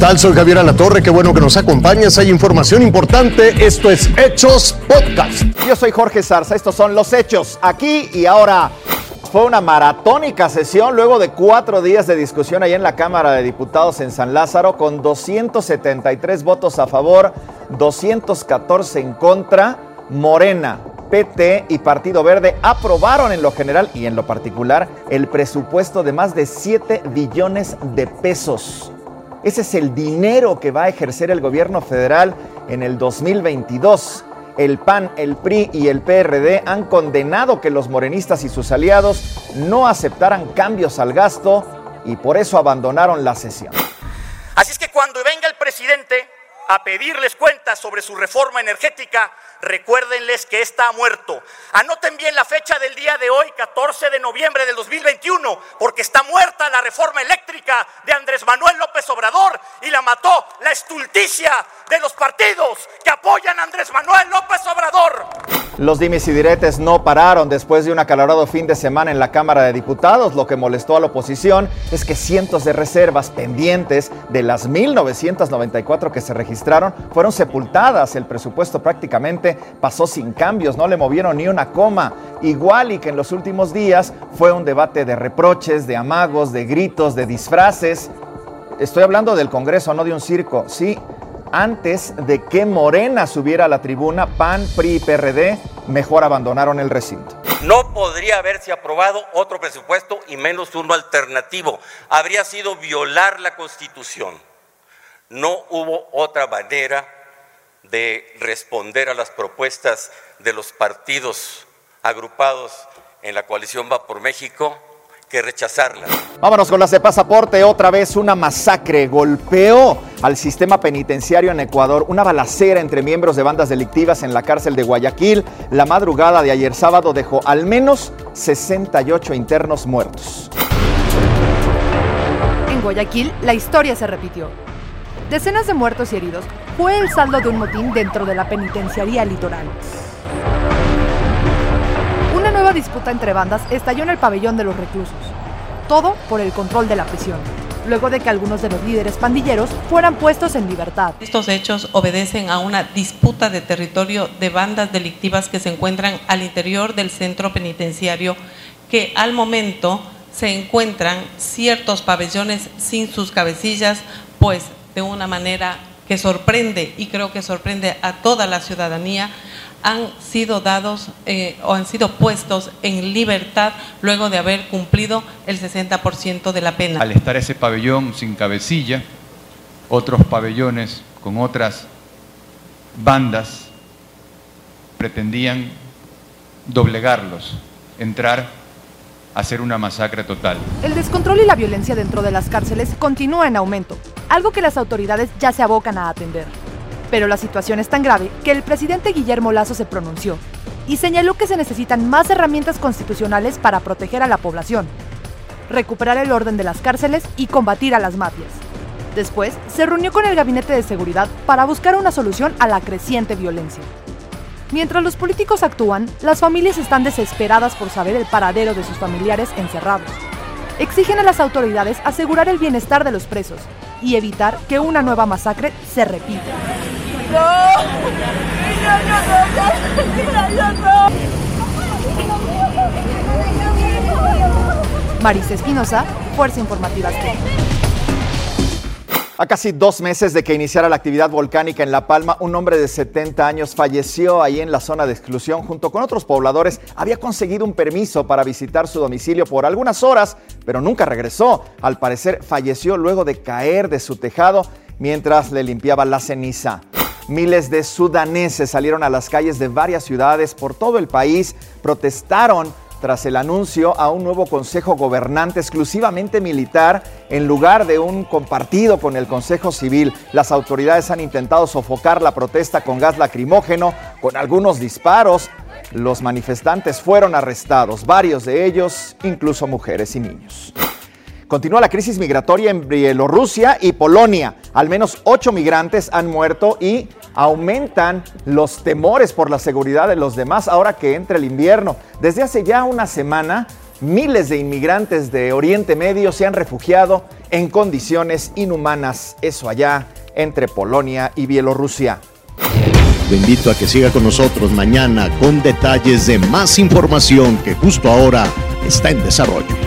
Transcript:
tal? Soy Javier Alatorre, qué bueno que nos acompañas. Hay información importante. Esto es Hechos Podcast. Yo soy Jorge Zarza, estos son los hechos, aquí y ahora. Fue una maratónica sesión luego de cuatro días de discusión ahí en la Cámara de Diputados en San Lázaro con 273 votos a favor, 214 en contra. Morena, PT y Partido Verde aprobaron en lo general y en lo particular el presupuesto de más de 7 billones de pesos. Ese es el dinero que va a ejercer el gobierno federal en el 2022. El PAN, el PRI y el PRD han condenado que los morenistas y sus aliados no aceptaran cambios al gasto y por eso abandonaron la sesión. Así es que cuando venga el presidente a pedirles cuentas sobre su reforma energética, recuérdenles que está muerto. Anoten bien la fecha del día de hoy, 14 de noviembre del 2021, porque está muerta la reforma eléctrica de Andrés Manuel López Obrador y la mató la estulticia de los partidos que apoyan a Andrés Manuel López Obrador. Los dimes y diretes no pararon después de un acalorado fin de semana en la Cámara de Diputados. Lo que molestó a la oposición es que cientos de reservas pendientes de las 1994 que se registraron fueron sepultadas. El presupuesto prácticamente pasó sin cambios, no le movieron ni una coma. Igual y que en los últimos días fue un debate de reproches, de amagos, de gritos, de disfraces. Estoy hablando del Congreso, no de un circo. Sí, antes de que Morena subiera a la tribuna, PAN, PRI y PRD mejor abandonaron el recinto. No podría haberse aprobado otro presupuesto y menos uno alternativo. Habría sido violar la Constitución. No hubo otra manera de responder a las propuestas de los partidos agrupados en la coalición Va por México que rechazarla. Vámonos con las de pasaporte. Otra vez una masacre golpeó al sistema penitenciario en Ecuador. Una balacera entre miembros de bandas delictivas en la cárcel de Guayaquil. La madrugada de ayer sábado dejó al menos 68 internos muertos. En Guayaquil, la historia se repitió. Decenas de muertos y heridos fue el saldo de un motín dentro de la penitenciaría litoral. Nueva disputa entre bandas estalló en el pabellón de los reclusos. Todo por el control de la prisión, luego de que algunos de los líderes pandilleros fueran puestos en libertad. Estos hechos obedecen a una disputa de territorio de bandas delictivas que se encuentran al interior del centro penitenciario, que al momento se encuentran ciertos pabellones sin sus cabecillas, pues de una manera que sorprende y creo que sorprende a toda la ciudadanía, han sido dados eh, o han sido puestos en libertad luego de haber cumplido el 60% de la pena. Al estar ese pabellón sin cabecilla, otros pabellones con otras bandas pretendían doblegarlos, entrar a hacer una masacre total. El descontrol y la violencia dentro de las cárceles continúa en aumento, algo que las autoridades ya se abocan a atender. Pero la situación es tan grave que el presidente Guillermo Lazo se pronunció y señaló que se necesitan más herramientas constitucionales para proteger a la población, recuperar el orden de las cárceles y combatir a las mafias. Después, se reunió con el Gabinete de Seguridad para buscar una solución a la creciente violencia. Mientras los políticos actúan, las familias están desesperadas por saber el paradero de sus familiares encerrados. Exigen a las autoridades asegurar el bienestar de los presos y evitar que una nueva masacre se repita. Marisa Espinosa, Fuerza Informativa Azteca. A casi dos meses de que iniciara la actividad volcánica en La Palma, un hombre de 70 años falleció ahí en la zona de exclusión. Junto con otros pobladores, había conseguido un permiso para visitar su domicilio por algunas horas, pero nunca regresó. Al parecer, falleció luego de caer de su tejado mientras le limpiaba la ceniza. Miles de sudaneses salieron a las calles de varias ciudades por todo el país, protestaron tras el anuncio a un nuevo Consejo Gobernante exclusivamente militar en lugar de un compartido con el Consejo Civil. Las autoridades han intentado sofocar la protesta con gas lacrimógeno, con algunos disparos. Los manifestantes fueron arrestados, varios de ellos incluso mujeres y niños. Continúa la crisis migratoria en Bielorrusia y Polonia. Al menos ocho migrantes han muerto y aumentan los temores por la seguridad de los demás ahora que entra el invierno. Desde hace ya una semana, miles de inmigrantes de Oriente Medio se han refugiado en condiciones inhumanas, eso allá entre Polonia y Bielorrusia. Lo invito a que siga con nosotros mañana con detalles de más información que justo ahora está en desarrollo.